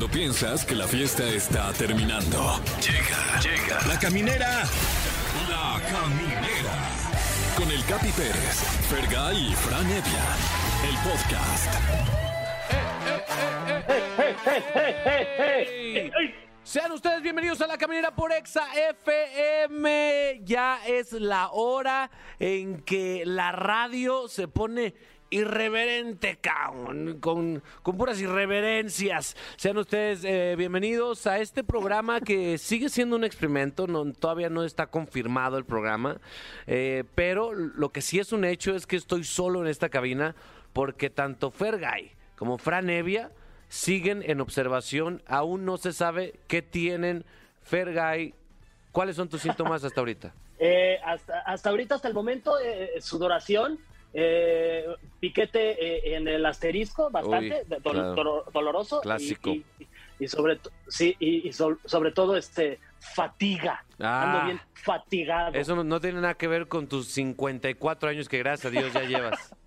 Cuando piensas que la fiesta está terminando. Llega, llega. La caminera. La caminera. Con el Capi Pérez, Fergay y Fran Evia. El podcast. Sean ustedes bienvenidos a la caminera por Exa FM. Ya es la hora en que la radio se pone irreverente, con, con puras irreverencias. Sean ustedes eh, bienvenidos a este programa que sigue siendo un experimento, no, todavía no está confirmado el programa, eh, pero lo que sí es un hecho es que estoy solo en esta cabina porque tanto Fergay como Fran Evia siguen en observación, aún no se sabe qué tienen Fergay. ¿Cuáles son tus síntomas hasta ahorita? Eh, hasta, hasta ahorita, hasta el momento, eh, sudoración, eh, piquete eh, en el asterisco, bastante Uy, do- claro. dolo- doloroso. Clásico. Y, y sobre, sí, y, y so- sobre todo, este, fatiga. Ah. Ando bien fatigado. Eso no, tiene nada que ver con tus 54 años que gracias a Dios ya llevas.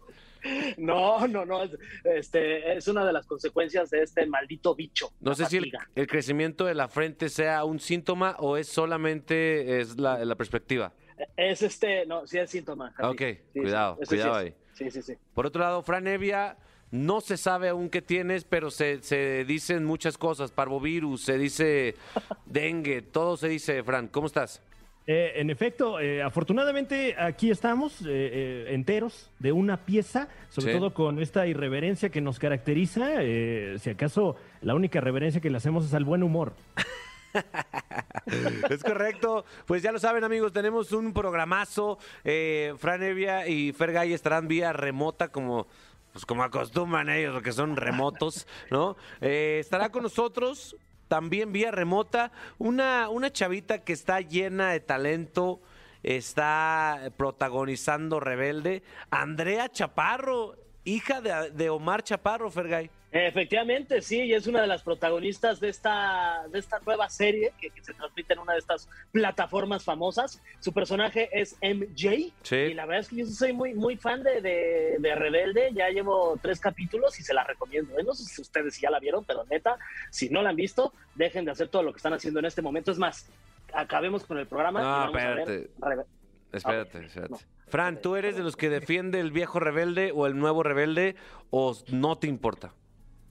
No, no, no. es- Este, es una de las consecuencias de este maldito bicho. No sé si el, crecimiento de la frente sea un síntoma o es solamente es la, la perspectiva. Es este, no, sí es síntoma. Javi. Ok, cuidado, cuidado ahí. Sí, sí, sí. Por otro lado, Fran Evia, no se sabe aún qué tienes, pero se, se dicen muchas cosas. Parvovirus, se dice dengue, todo se dice, Fran. ¿Cómo estás? Eh, en efecto, eh, afortunadamente aquí estamos eh, eh, enteros de una pieza, sobre Sí. todo con esta irreverencia que nos caracteriza. eh, si acaso la única reverencia que le hacemos es al buen humor. Es correcto. Pues ya lo saben, amigos, tenemos un programazo. Eh, Fran Evia y Fergay estarán vía remota como... Pues como acostumbran ellos, porque son remotos, ¿no? Eh, estará con nosotros también vía remota una, una chavita que está llena de talento, está protagonizando Rebelde, Andrea Chaparro, hija de, de Omar Chaparro, Fergay. Efectivamente, sí, y es una de las protagonistas de esta, de esta nueva serie que, que se transmite en una de estas plataformas famosas. Su personaje es MJ. Sí. Y la verdad es que yo soy muy, muy fan de, de, de Rebelde. Ya llevo tres capítulos y se la recomiendo. ¿eh? No sé si ustedes ya la vieron, pero neta, si no la han visto, dejen de hacer todo lo que están haciendo en este momento. Es más, acabemos con el programa. y No, vamos a ver espérate. Espérate, A ver, espérate. no. Fran, ¿tú eres de los que defiende el viejo rebelde o el nuevo rebelde o no te importa?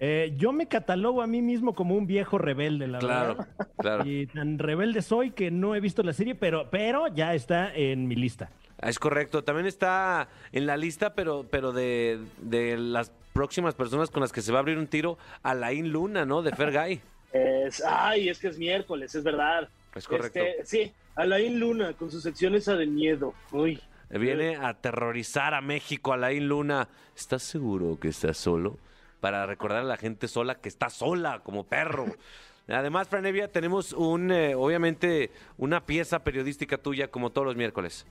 Eh, yo me catalogo a mí mismo como un viejo rebelde, la Claro, verdad. claro. Y tan rebelde soy que no he visto la serie, pero, pero ya está en mi lista. Es correcto. También está en la lista, pero, pero de, de las próximas personas con las que se va a abrir un tiro, Alain Luna, ¿no? De Fergay. Es, ay, es que es miércoles, es verdad. Es correcto. Este, sí, Alain Luna con sus secciones a de miedo. Uy. Viene a aterrorizar a México, Alain Luna. ¿Estás seguro que estás solo? Para recordar a la gente sola que está sola, como perro. Además, Franevia, tenemos un, eh, obviamente, una pieza periodística tuya como todos los miércoles.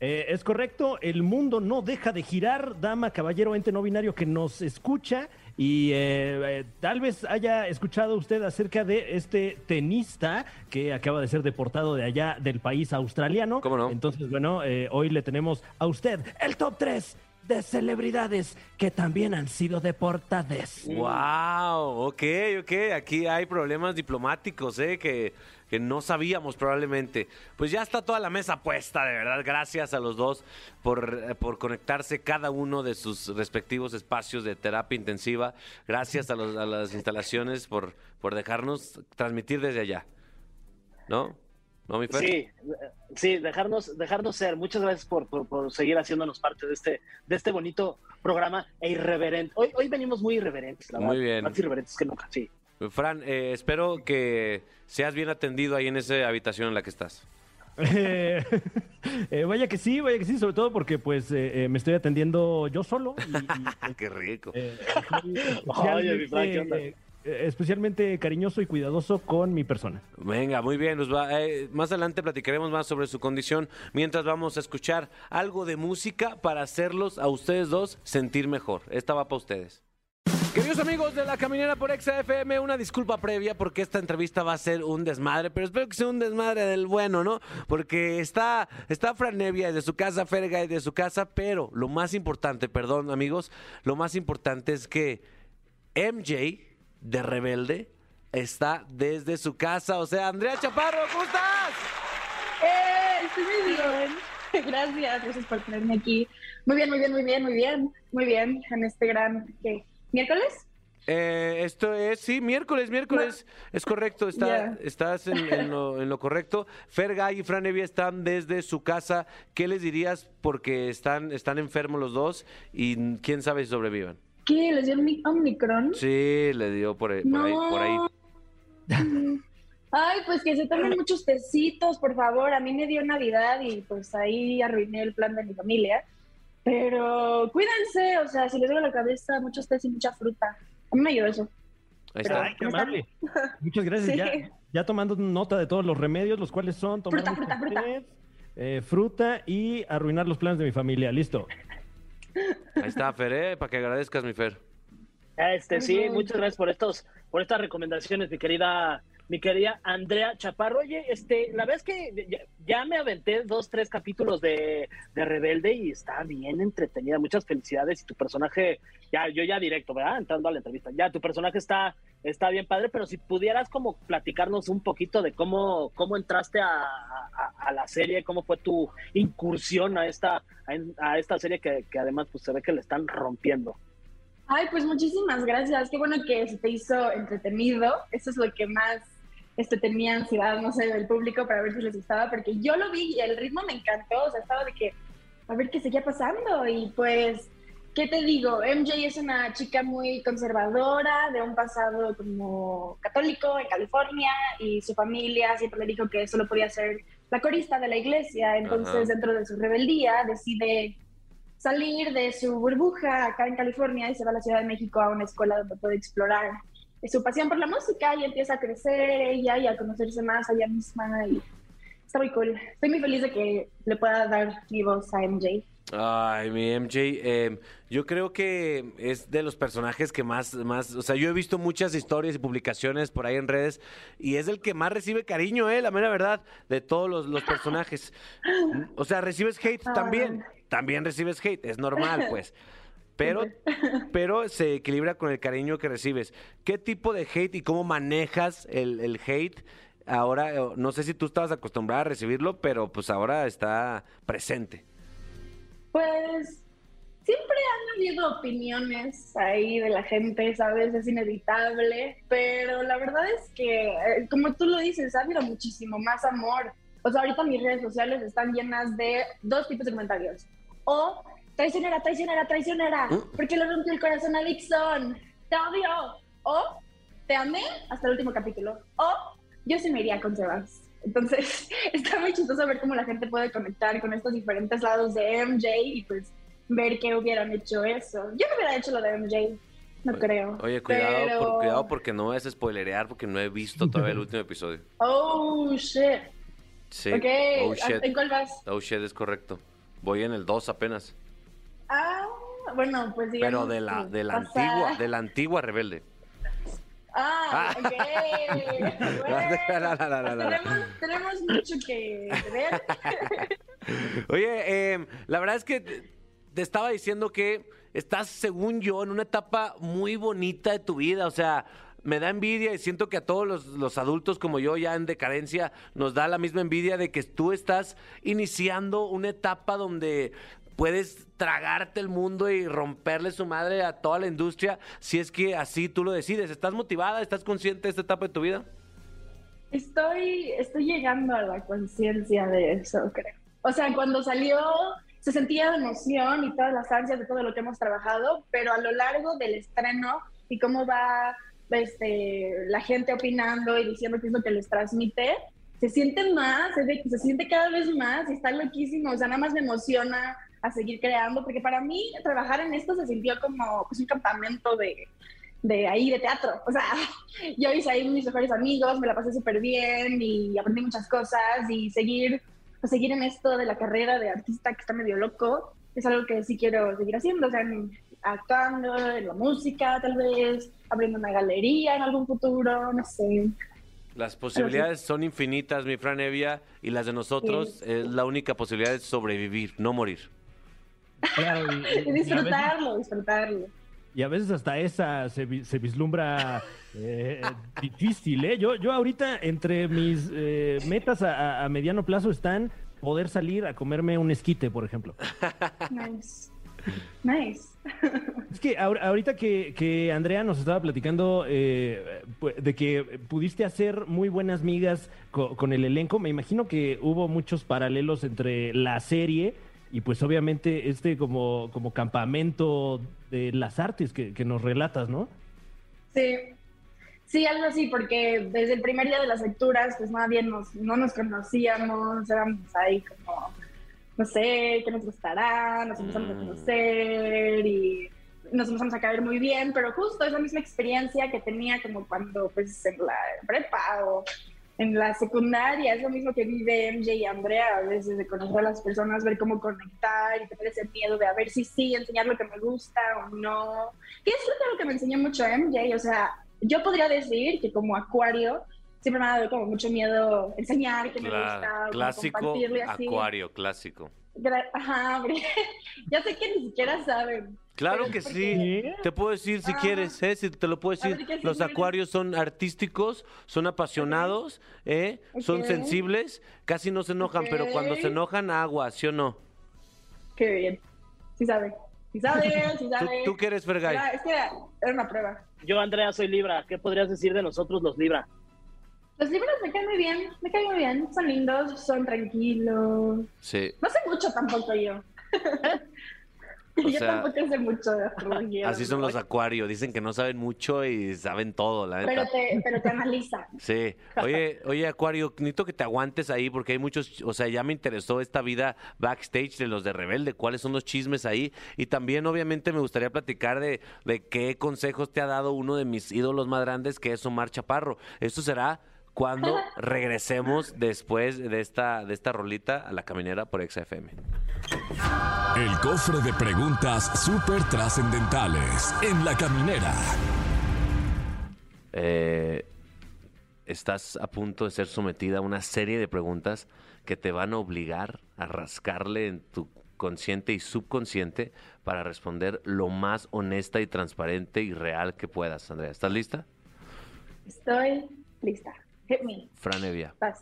Eh, es correcto, el mundo no deja de girar, dama, caballero, ente no binario que nos escucha y eh, eh, tal vez haya escuchado usted acerca de este tenista que acaba de ser deportado de allá del país australiano. ¿Cómo no? Entonces, bueno, eh, hoy le tenemos a usted el top 3 de celebridades que también han sido deportadas. Wow, ok, ok. Aquí hay problemas diplomáticos, ¿eh? Que, que no sabíamos probablemente. Pues ya está toda la mesa puesta, de verdad. Gracias a los dos por, eh, por conectarse cada uno de sus respectivos espacios de terapia intensiva. Gracias a, los- a las instalaciones por, por dejarnos transmitir desde allá. ¿No? ¿No, mi Fer? Sí, sí, dejarnos, dejarnos ser. Muchas gracias por, por, por seguir haciéndonos parte de este, de este bonito programa e irreverente. Hoy, hoy venimos muy irreverentes, la Muy verdad. bien. Más irreverentes que nunca, sí. Fran, eh, espero que seas bien atendido ahí en esa habitación en la que estás. Eh, eh, vaya que sí, vaya que sí, sobre todo porque pues eh, eh, me estoy atendiendo yo solo. y- y, Qué rico. Eh, Oye, mi Frank, ¿qué onda? Especialmente, cariñoso y cuidadoso con mi persona. Venga, muy bien. nos va- eh, más adelante platicaremos más sobre su condición. Mientras vamos a escuchar algo de música para hacerlos a ustedes dos sentir mejor. Esta va para ustedes. Queridos amigos de la Caminera por Exa FM, una disculpa previa porque esta entrevista va a ser un desmadre, pero espero que sea un desmadre del bueno, ¿no? Porque está, está Fran Nevia de su casa, Ferga de su casa, pero lo más importante, perdón amigos, lo más importante es que MJ de Rebelde está desde su casa. O sea, Andrea Chaparro, ¿cómo estás? ¡Eh! Estoy muy bien. Gracias, gracias por tenerme aquí. Muy bien, muy bien, muy bien, muy bien, muy bien en este gran ¿qué? miércoles. Eh, esto es, sí, miércoles, miércoles. Es correcto, está, estás en, en lo, en lo correcto. Fergay y Fran Evia están desde su casa. ¿Qué les dirías? Porque están, están enfermos los dos y quién sabe si sobrevivan. ¿Qué? ¿Les dio Omicron? Sí, le dio por, ahí- por ahí. Por ahí. Ay, pues que se tomen muchos tecitos, por favor. A mí me dio Navidad y pues ahí arruiné el plan de mi familia. Pero cuídense, o sea, si les duele la cabeza, muchos tés y mucha fruta. A mí me ayudó eso. Ahí Pero- está. Ay, qué amable. Muchas gracias. Sí. Ya, ya tomando nota de todos los remedios, los cuales son tomar Fruta, fruta, fruta. eh, fruta y arruinar los planes de mi familia. Listo. Ahí está, Fer, ¿eh? para que agradezcas, mi Fer. Este, sí, muchas gracias por estos, por estas recomendaciones, mi querida, mi querida Andrea Chaparro. Oye, este, la vez que ya, me aventé dos, tres capítulos de, de Rebelde y está bien entretenida. Muchas felicidades. Y tu personaje, ya, yo ya directo, ¿verdad? Entrando a la entrevista. Ya, tu personaje está, está bien padre, pero si pudieras como platicarnos un poquito de cómo, cómo entraste a, a- a la serie, cómo fue tu incursión a esta, a esta serie que, que además pues se ve que le están rompiendo. Ay, pues muchísimas gracias. Qué bueno que se te hizo entretenido. Eso es lo que más este, tenía ansiedad, no sé, del público para ver si les gustaba, porque yo lo vi y el ritmo me encantó. O sea, estaba de que a ver qué seguía pasando. Y pues, ¿qué te digo? MJ es una chica muy conservadora, de un pasado como católico en California, y su familia siempre le dijo que solo podía ser la corista de la iglesia. Entonces, Ajá. dentro de su rebeldía, decide salir de su burbuja acá en California y se va a la Ciudad de México a una escuela donde puede explorar su pasión por la música y empieza a crecer ella y a conocerse más a ella misma y está muy cool. Estoy muy feliz de que le pueda dar mi voz a MJ. Ay, mi MJ, eh, yo creo que es de los personajes que más, más, o sea, yo he visto muchas historias y publicaciones por ahí en redes y es el que más recibe cariño, eh, la mera verdad, de todos los, los personajes. O sea, recibes hate también, también recibes hate, es normal, pues. Pero, pero se equilibra con el cariño que recibes. ¿Qué tipo de hate y cómo manejas el, el hate? Ahora, no sé si tú estabas acostumbrada a recibirlo, pero pues ahora está presente. Pues siempre han habido opiniones ahí de la gente, ¿sabes? Es inevitable, pero la verdad es que, eh, como tú lo dices, ha habido muchísimo más amor. O sea, ahorita mis redes sociales están llenas de dos tipos de comentarios. O traicionera, traicionera, traicionera, ¿Mm? porque le rompió el corazón a Dixon, te odio. O te amé hasta el último capítulo. O yo sí me iría con Sebas. Entonces, está muy chistoso ver cómo la gente puede conectar con estos diferentes lados de MJ y pues ver que hubieran hecho eso. Yo no hubiera hecho lo de MJ, no creo. Oye, cuidado, Pero- por- cuidado porque no es spoilerear porque no he visto todavía el último episodio. Oh, shit. Sí. Ok, Oh shit. ¿en cuál vas? Oh shit, es correcto. Voy en el 2 apenas. Ah, bueno, pues digamos Pero de la, de la antigua, de la antigua rebelde. Ah, ok. Bueno, No, no, no, no, no. tenemos, tenemos mucho que ver. Oye, eh, la verdad es que te, te estaba diciendo que estás, según yo, en una etapa muy bonita de tu vida. O sea, me da envidia y siento que a todos los, los adultos como yo, ya en decadencia, nos da la misma envidia de que tú estás iniciando una etapa donde puedes tragarte el mundo y romperle su madre a toda la industria si es que así tú lo decides. ¿Estás motivada? ¿Estás consciente de esta etapa de tu vida? Estoy, estoy llegando a la conciencia de eso, creo. O sea, cuando salió se sentía emoción y todas las ansias de todo lo que hemos trabajado, pero a lo largo del estreno y cómo va este, la gente opinando y diciendo qué es lo que les transmite, se siente más, se siente cada vez más y está loquísimo. O sea, nada más me emociona a seguir creando, porque para mí trabajar en esto se sintió como pues, un campamento de, de ahí, de teatro. O sea, yo hice ahí mis mejores amigos, me la pasé súper bien y aprendí muchas cosas y seguir, pues, seguir en esto de la carrera de artista que está medio loco es algo que sí quiero seguir haciendo, o sea, actuando, en la música tal vez, abriendo una galería en algún futuro, no sé. Las posibilidades son infinitas, mi Fran Evia, y las de nosotros es la única posibilidad de sobrevivir, no morir. Claro, y- veces- disfrutarlo, disfrutarlo. y a veces hasta esa se, vi- se vislumbra eh, difícil, ¿eh? Yo, yo ahorita entre mis eh, metas a, mediano plazo están poder salir a comerme un esquite, por ejemplo. Nice. Nice. Es que ahor- ahorita que, que Andrea nos estaba platicando eh, de que pudiste hacer muy buenas migas co- con el elenco, me imagino que hubo muchos paralelos entre la serie y pues obviamente este como, como campamento de las artes que, que nos relatas, ¿no? Sí. Sí, algo así, porque desde el primer día de las lecturas, pues nadie nos, no nos conocíamos, éramos ahí como, no sé, qué nos gustará, nos empezamos a Mm. conocer y nos empezamos a caer muy bien, pero justo esa misma experiencia que tenía como cuando, pues, en la prepa o en la secundaria, es lo mismo que vive MJ y Andrea, a veces de conocer a las personas, ver cómo conectar y tener ese miedo de a ver si sí, enseñar lo que me gusta o no. Que es lo que me enseñó mucho MJ, o sea, yo podría decir que como acuario siempre me ha dado como mucho miedo enseñar que me gusta, clásico compartirle así. acuario, clásico. Ajá, hombre. ya sé que ni siquiera saben. Claro que sí. Te puedo decir si Ah. quieres, ¿eh? Si te lo puedo decir. ver, ¿qué Los acuarios son artísticos, son apasionados, ¿eh? Son sensibles, casi no se enojan, pero cuando se enojan, agua, ¿sí o no? Qué bien. Sí sabe. Sí sabe, sí ¿Tú, sabe. tú qué eres, Fergay? Era- es que era, era una prueba. Yo, Andrea, soy Libra. ¿Qué podrías decir de nosotros los Libra? Los libros me caen muy bien, me caen muy bien. Son lindos, son tranquilos. Sí. No sé mucho tampoco yo. O yo sea, tampoco sé mucho de astrología. Así son los acuarios. Dicen que no saben mucho y saben todo, la Pero neta. te, pero te analizan. Sí. Oye, oye, Acuario, necesito que te aguantes ahí porque hay muchos, o sea, ya me interesó esta vida backstage de los de Rebelde, cuáles son los chismes ahí. Y también, obviamente, me gustaría platicar de, de qué consejos te ha dado uno de mis ídolos más grandes, que es Omar Chaparro. Esto será cuando regresemos después de esta, de esta rolita a la caminera por XFM. El cofre de preguntas súper trascendentales en la caminera. Eh, estás a punto de ser sometida a una serie de preguntas que te van a obligar a rascarle en tu consciente y subconsciente para responder lo más honesta y transparente y real que puedas, Andrea. ¿Estás lista? Estoy lista. Hit me. Fran Evia. Vas.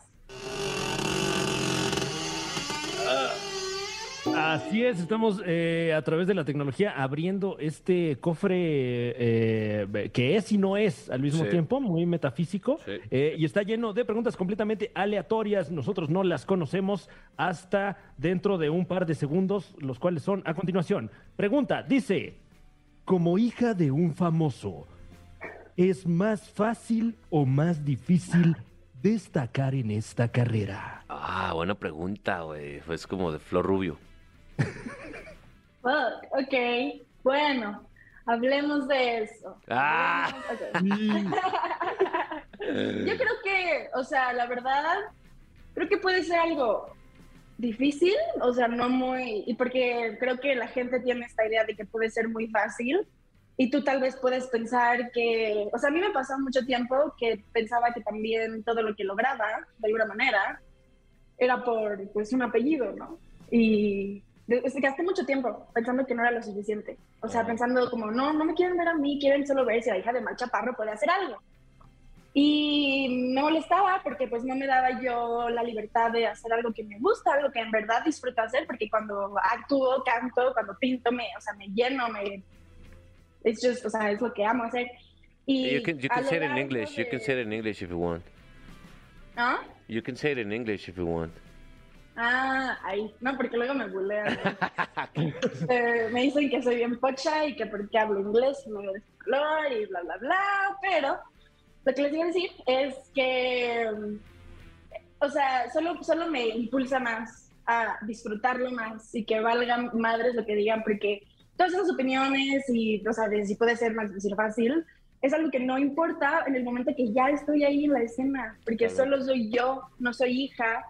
Así es, estamos eh, a través de la tecnología abriendo este cofre eh, que es y no es al mismo Sí. tiempo, muy metafísico, Sí. eh, y está lleno de preguntas completamente aleatorias. Nosotros no las conocemos hasta dentro de un par de segundos, los cuales son a continuación. Pregunta, dice, como hija de un famoso, ¿es más fácil o más difícil destacar en esta carrera? Ah, buena pregunta, güey. Es como de Flor Rubio. Fuck, ok. Bueno, hablemos de eso. Ah. Hablemos-. Yo creo que, o sea, la verdad, creo que puede ser algo difícil, o sea, no muy, y porque creo que la gente tiene esta idea de que puede ser muy fácil y tú tal vez puedes pensar que, o sea, a mí me pasó mucho tiempo que pensaba que también todo lo que lograba, de alguna manera, era por, pues, un apellido, ¿no? Y gasté mucho tiempo pensando que no era lo suficiente. O sea, pensando como, no, no me quieren ver a mí, quieren solo ver si la hija de Mal Chaparro puede hacer algo. Y me molestaba porque pues no me daba yo la libertad de hacer algo que me gusta, algo que en verdad disfruto hacer, porque cuando actúo, canto, cuando pinto, me, o sea, me lleno, me... Es just, o sea, es lo que amo hacer. Y You can, you can say it in English. You can say it in English if you want. ¿Ah? You can say it in English if you want. Ah, ahí. No, porque luego me bulean. Eh, me dicen que soy bien pocha y que porque hablo inglés me veo de este color y bla, bla, bla. Pero lo que les iba a decir es que, mm, o sea, solo, solo me impulsa más a disfrutarlo más y que valgan madres lo que digan, porque todas esas opiniones y, o sea, de si puede ser más difícil fácil, es algo que no importa en el momento que ya estoy ahí en la escena, porque Claro. solo soy yo, no soy hija,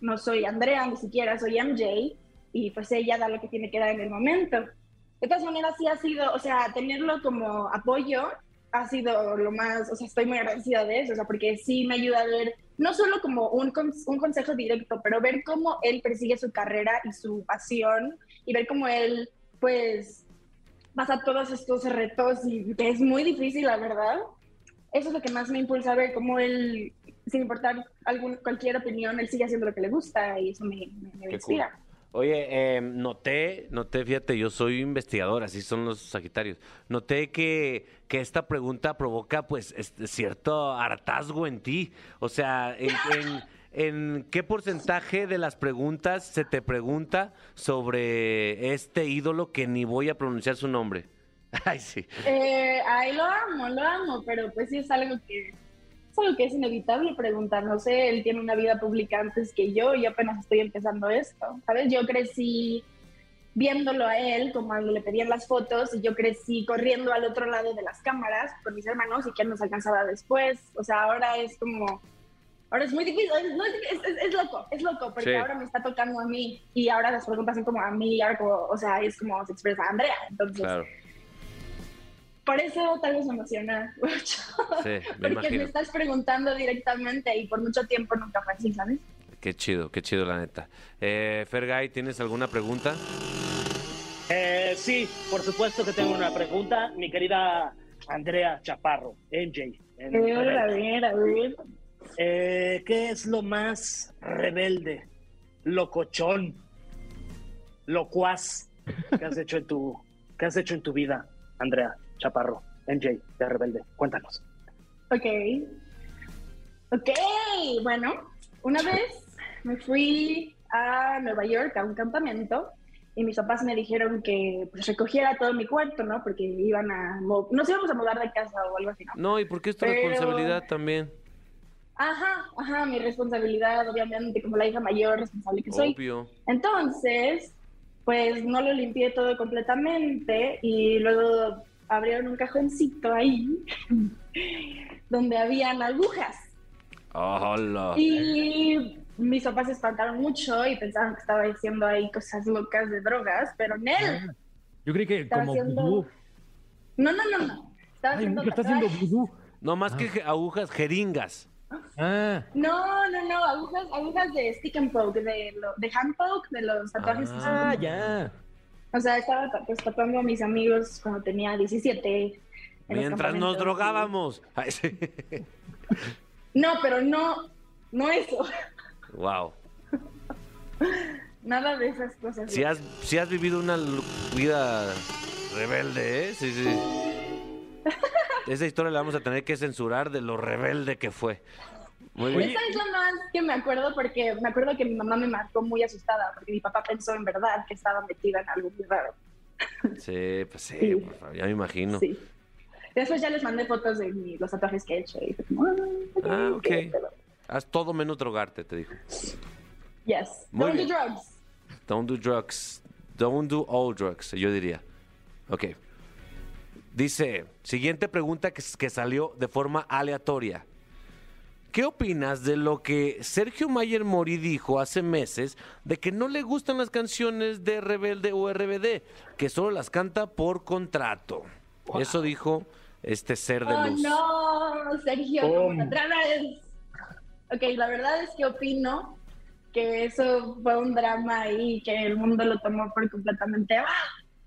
no soy Andrea, ni siquiera soy MJ, y pues ella da lo que tiene que dar en el momento. De todas maneras, sí ha sido, o sea, tenerlo como apoyo ha sido lo más, o sea, estoy muy agradecida de eso, o sea, porque sí me ayuda a ver, no solo como un, un consejo directo, pero ver cómo él persigue su carrera y su pasión, y ver cómo él, pues, pasa todos estos retos y que es muy difícil, la verdad. Eso es lo que más me impulsa a ver cómo él, sin importar algún, cualquier opinión, él sigue haciendo lo que le gusta y eso me, me, me Qué inspira. cool. Oye, eh, noté, noté, fíjate, yo soy investigador, así son los Sagitarios. Noté que, que esta pregunta provoca, pues, este, cierto hartazgo en ti. O sea, en, en- en qué porcentaje de las preguntas se te pregunta sobre este ídolo que ni voy a pronunciar su nombre? Ay, sí. Eh, ay, lo amo, lo amo, pero pues sí es algo que es algo que es inevitable preguntar. No sé, él tiene una vida pública antes que yo y apenas estoy empezando esto. ¿Sabes? Yo crecí viéndolo a él, como cuando le pedían las fotos, y yo crecí corriendo al otro lado de las cámaras con mis hermanos y que nos alcanzaba después. O sea, ahora es como. Ahora es muy difícil, es, no, es, es- es loco, es loco, porque Sí. ahora me está tocando a mí y ahora las preguntas son como a mí, y ahora como, o sea, es como se expresa Andrea. Entonces, Claro, por eso tal vez me emociona mucho. sí, me Porque me imagino. estás preguntando directamente y por mucho tiempo nunca fue así, ¿sabes? Qué chido, qué chido, la neta. Eh, Fergay, ¿tienes alguna pregunta? Eh, sí, por supuesto que tengo una pregunta, mi querida Andrea Chaparro, NJ. en A ver, a ver, a ver. Eh, ¿Qué es lo más rebelde, locochón, locuaz que has hecho en tu, que has hecho en tu vida, Andrea Chaparro, NJ de Rebelde? Cuéntanos. Ok. Ok, bueno, una vez me fui a Nueva York a un campamento y mis papás me dijeron que pues, recogiera todo mi cuarto, ¿no? Porque iban a... Nos íbamos a mudar de casa o algo así, ¿no? No, ¿y por qué es tu Pero- responsabilidad también? Ajá, ajá, mi responsabilidad, obviamente, como la hija mayor responsable que soy. Obvio. Entonces, pues no lo limpié todo completamente y luego abrieron un cajoncito ahí donde habían agujas. Hola. Y mis papás se espantaron mucho y pensaron que estaba haciendo ahí cosas locas de drogas, pero Nel, Yo creí que Estaba como haciendo- vudú. no, no, no, no. Estaba Ay, haciendo que está haciendo tatuajes. vudú. No más que je- agujas, jeringas. Ah, No, no, no, agujas, agujas de stick and poke, de, lo- de hand poke, de los tatuajes. que son ah, como- ya. O sea, estaba ta- pues, tatuando a mis amigos cuando tenía 17. en los Mientras nos drogábamos. Ay, sí. No, pero no, no eso. Wow. Nada de esas cosas. Si has, si has vivido una vida rebelde, ¿eh? Sí, sí. Esa historia la vamos a tener que censurar de lo rebelde que fue. Muy bien. Esa es la más que me acuerdo porque me acuerdo que mi mamá me marcó muy asustada porque mi papá pensó en verdad que estaba metida en algo muy raro. Sí, pues sí, Sí. por favor, ya me imagino. Sí. Después ya les mandé fotos de mi- los tatuajes que he hecho y fue como, ah, ok, ok, ok. pero- Haz todo menos drogarte, te dijo. Yes. Muy Don't bien. do drugs. Don't do drugs. Don't do all drugs, yo diría. Ok. Dice, siguiente pregunta que, que salió de forma aleatoria. ¿Qué opinas de lo que Sergio Mayer Mori dijo hace meses de que no le gustan las canciones de Rebelde o RBD, que solo las canta por contrato? Eso dijo este ser de Oh, luz. no, Sergio, ¿Cómo? como otra vez. Ok, la verdad es que opino que eso fue un drama ahí, que el mundo lo tomó por completamente. ¡ah!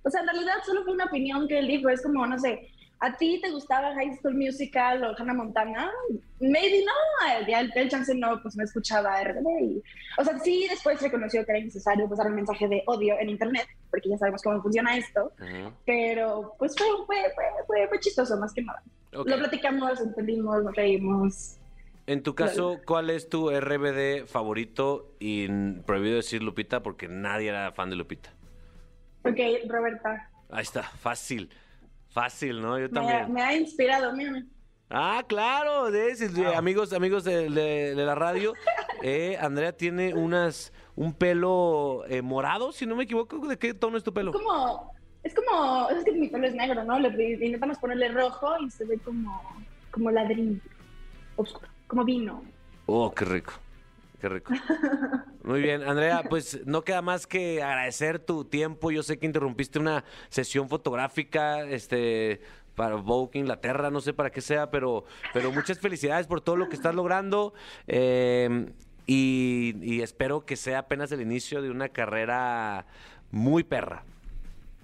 O sea, en realidad solo fue una opinión que él dijo. Es como, no sé, ¿a ti te gustaba High School Musical o Hannah Montana? Maybe no. Ya el, el chance no, pues no escuchaba RBD. y- o sea, sí, después reconoció que era innecesario pasar un mensaje de odio en Internet, porque ya sabemos cómo funciona esto. Ujú. Pero, pues fue, fue, fue, fue, fue chistoso, más que nada. Ok. Lo platicamos, entendimos, nos reímos. En tu caso, ¿cuál es tu RBD favorito? Y prohibido decir Lupita porque nadie era fan de Lupita. Ok, Roberta, Ahí está, fácil. Fácil, ¿no? Yo me ha, también. me ha inspirado, mírame. Ah, claro, de, de- amigos, amigos de, de- de la radio. eh, Andrea tiene unas un pelo eh, morado, si no me equivoco. ¿De qué tono es tu pelo? Es como, es como, es que mi pelo es negro, ¿no? Le le intentamos ponerle rojo y se ve como, como ladrillo, oscuro, como vino. Oh, qué rico. Qué rico. Muy bien, Andrea, pues no queda más que agradecer tu tiempo. Yo sé que interrumpiste una sesión fotográfica, este, para Vogue Inglaterra, no sé para qué sea, pero, pero muchas felicidades por todo lo que estás logrando. eh, y, y espero que sea apenas el inicio de una carrera muy perra.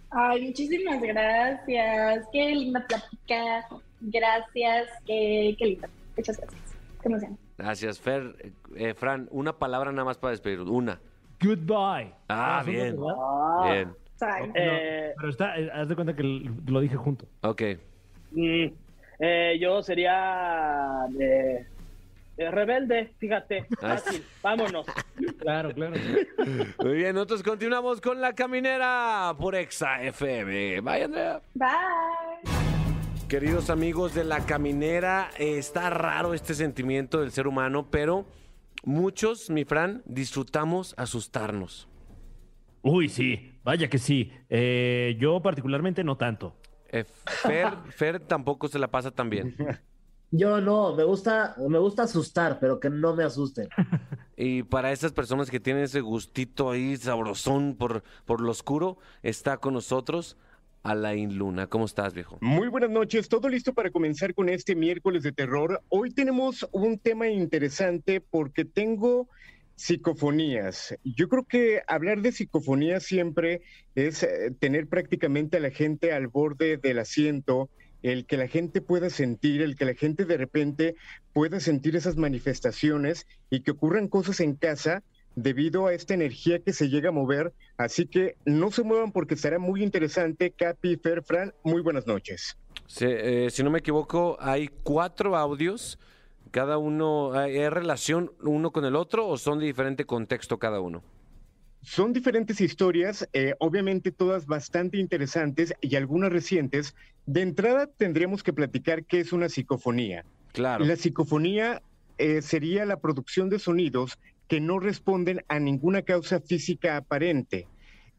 Ay, muchísimas gracias. Qué linda plática. Gracias. Qué, qué linda. Muchas gracias. Qué emoción. Gracias, Fer. Eh, eh, Fran, una palabra nada más para despedir. Una. Goodbye. Ah, Son bien. Ah, Bien. No, Eh, pero está, eh, haz de cuenta que lo dije junto. Ok. mm, eh, yo sería de, de rebelde, fíjate. Ah, Fácil, vámonos. Claro, claro. Muy bien, nosotros continuamos con la caminera por Exa FM. Bye, Andrea. Bye. Queridos amigos de la caminera, eh, está raro este sentimiento del ser humano, pero muchos, mi Fran, disfrutamos asustarnos. Uy, sí, vaya que sí. Eh, yo particularmente no tanto. Eh, Fer, Fer tampoco se la pasa tan bien. Yo no, me gusta, me gusta asustar, pero que no me asusten. Y para esas personas que tienen ese gustito ahí sabrosón por, por lo oscuro, está con nosotros Alain Luna. ¿Cómo estás, viejo? Muy buenas noches, todo listo para comenzar con este miércoles de terror. Hoy tenemos un tema interesante porque tengo psicofonías. Yo creo que hablar de psicofonías siempre es eh, tener prácticamente a la gente al borde del asiento, el que la gente pueda sentir, el que la gente de repente pueda sentir esas manifestaciones y que ocurran cosas en casa debido a esta energía que se llega a mover. Así que no se muevan porque estará muy interesante. Capi, Fer, Fran, muy buenas noches. Eh, si no me equivoco, hay cuatro audios. ¿Cada uno hay hay relación uno con el otro o son de diferente contexto cada uno? Son diferentes historias, eh, obviamente todas bastante interesantes y algunas recientes. De entrada tendríamos que platicar qué es una psicofonía. Claro. La psicofonía eh, sería la producción de sonidos que no responden a ninguna causa física aparente.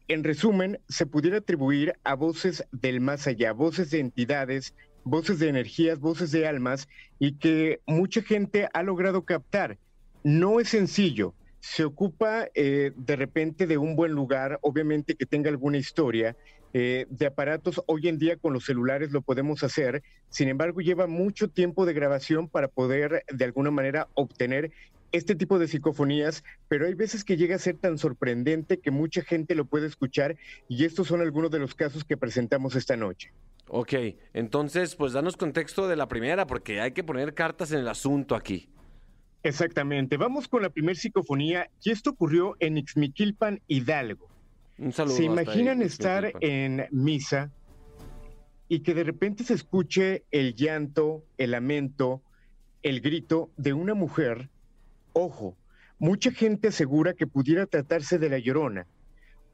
En resumen, se pudiera atribuir a voces del más allá, voces de entidades, voces de energías, voces de almas, y que mucha gente ha logrado captar. No es sencillo. Se ocupa eh, de repente de un buen lugar, obviamente que tenga alguna historia, eh, de aparatos. Hoy en día con los celulares lo podemos hacer, sin embargo lleva mucho tiempo de grabación para poder de alguna manera obtener este tipo de psicofonías, pero hay veces que llega a ser tan sorprendente que mucha gente lo puede escuchar y estos son algunos de los casos que presentamos esta noche. Ok, entonces, pues danos contexto de la primera, porque hay que poner cartas en el asunto aquí. Exactamente, vamos con la primer psicofonía y esto ocurrió en Ixmiquilpan, Hidalgo. Un saludo. ¿Se imaginan ahí, estar en misa y que de repente se escuche el llanto, el lamento, el grito de una mujer? Ojo, mucha gente asegura que pudiera tratarse de la llorona.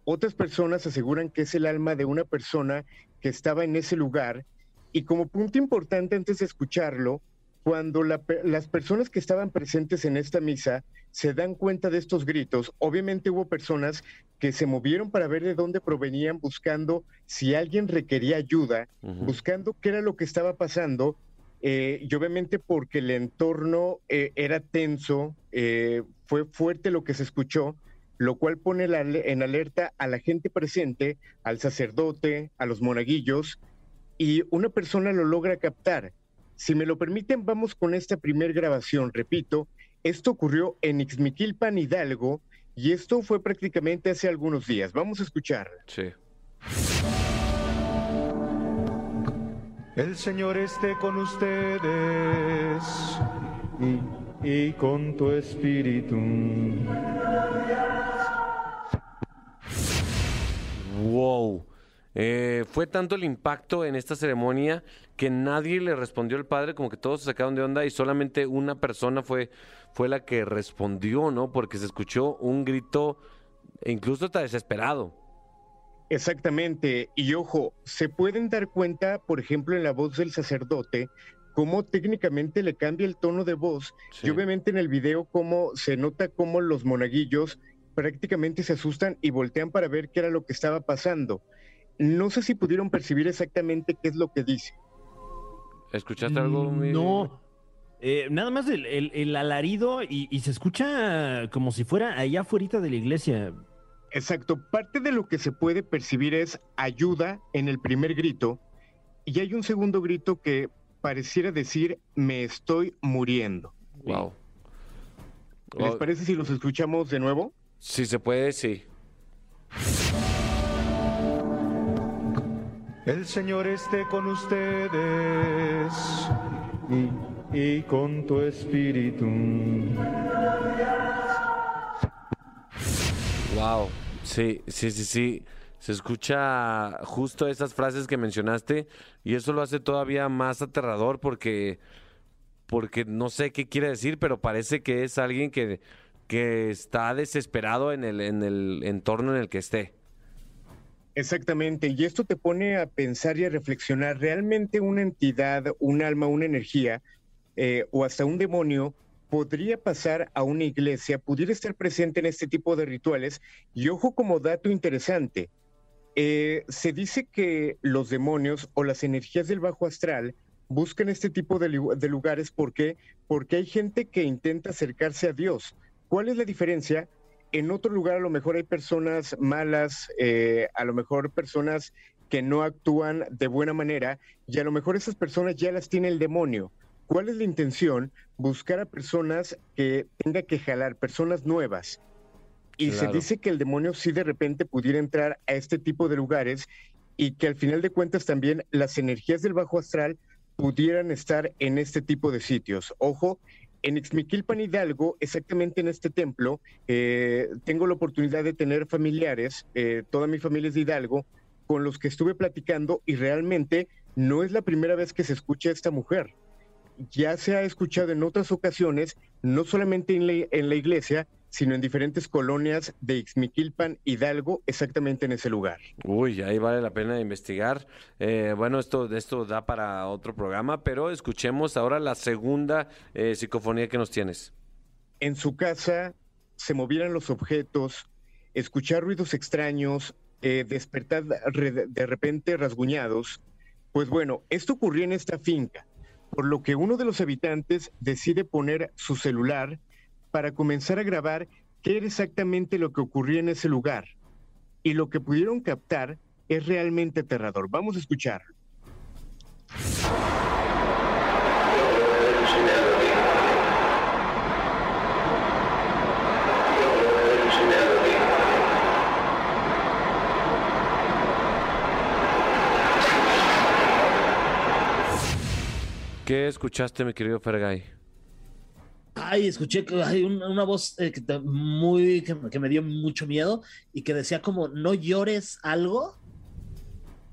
Otras personas aseguran que es el alma de una persona que estaba en ese lugar. Y como punto importante antes de escucharlo, cuando la las personas que estaban presentes en esta misa se dan cuenta de estos gritos, obviamente hubo personas que se movieron para ver de dónde provenían, buscando si alguien requería ayuda, buscando qué era lo que estaba pasando, eh, y obviamente porque el entorno eh, era tenso, eh, fue fuerte lo que se escuchó, lo cual pone la- en alerta a la gente presente, al sacerdote, a los monaguillos, y una persona lo logra captar. Si me lo permiten, vamos con esta primer grabación. Repito, esto ocurrió en Ixmiquilpan, Hidalgo, y esto fue prácticamente hace algunos días. Vamos a escucharla. Sí. El Señor esté con ustedes y, y con tu espíritu. Wow. Eh, fue tanto el impacto en esta ceremonia que nadie le respondió al padre, como que todos se sacaron de onda y solamente una persona fue, fue la que respondió, ¿no? Porque se escuchó un grito, e incluso hasta desesperado. Exactamente. Y ojo, se pueden dar cuenta, por ejemplo, en la voz del sacerdote, cómo técnicamente le cambia el tono de voz. Sí. Y obviamente en el video, cómo se nota cómo los monaguillos prácticamente se asustan y voltean para ver qué era lo que estaba pasando. No sé si pudieron percibir exactamente qué es lo que dice. ¿Escuchaste algo? mi- Mm, No. Eh, nada más el, el- el alarido y, y se escucha como si fuera allá afuera de la iglesia. Exacto, parte de lo que se puede percibir es ayuda en el primer grito y hay un segundo grito que pareciera decir me estoy muriendo. Wow. ¿Les Oh, parece si los escuchamos de nuevo? Si se puede, sí. El Señor esté con ustedes y, y con tu espíritu. Wow, sí, sí, sí, sí. Se escucha justo esas frases que mencionaste y eso lo hace todavía más aterrador porque, porque no sé qué quiere decir, pero parece que es alguien que, que está desesperado en el, en el entorno en el que esté. Exactamente, y esto te pone a pensar y a reflexionar, ¿realmente una entidad, un alma, una energía eh, o hasta un demonio podría pasar a una iglesia, pudiera estar presente en este tipo de rituales? Y ojo como dato interesante, eh, se dice que los demonios o las energías del bajo astral buscan este tipo de, lu- de lugares, ¿por qué? Porque hay gente que intenta acercarse a Dios. ¿Cuál es la diferencia? En otro lugar a lo mejor hay personas malas, eh, a lo mejor personas que no actúan de buena manera y a lo mejor esas personas ya las tiene el demonio. ¿Cuál es la intención? Buscar a personas que tenga que jalar, personas nuevas. Y Claro. se dice que el demonio sí de repente pudiera entrar a este tipo de lugares y que al final de cuentas también las energías del bajo astral pudieran estar en este tipo de sitios. Ojo, en Ixmiquilpan Hidalgo, exactamente en este templo, eh, tengo la oportunidad de tener familiares, eh, toda mi familia es de Hidalgo, con los que estuve platicando y realmente no es la primera vez que se escucha a esta mujer. Ya se ha escuchado en otras ocasiones, no solamente en la, en la iglesia, sino en diferentes colonias de Ixmiquilpan, Hidalgo, exactamente en ese lugar. Uy, ahí vale la pena investigar. Eh, bueno, esto, esto da para otro programa, pero escuchemos ahora la segunda eh, psicofonía que nos tienes. en su casa se movieran los objetos, escuchar ruidos extraños, eh, despertar de repente rasguñados. Pues bueno, esto ocurrió en esta finca, por lo que uno de los habitantes decide poner su celular para comenzar a grabar qué era exactamente lo que ocurría en ese lugar. Y lo que pudieron captar es realmente aterrador. Vamos a escucharlo. ¿Qué escuchaste, mi querido Fergay? Ay, escuché que hay un- una voz eh, que, te- muy, que, me- que me dio mucho miedo y que decía como, no llores algo.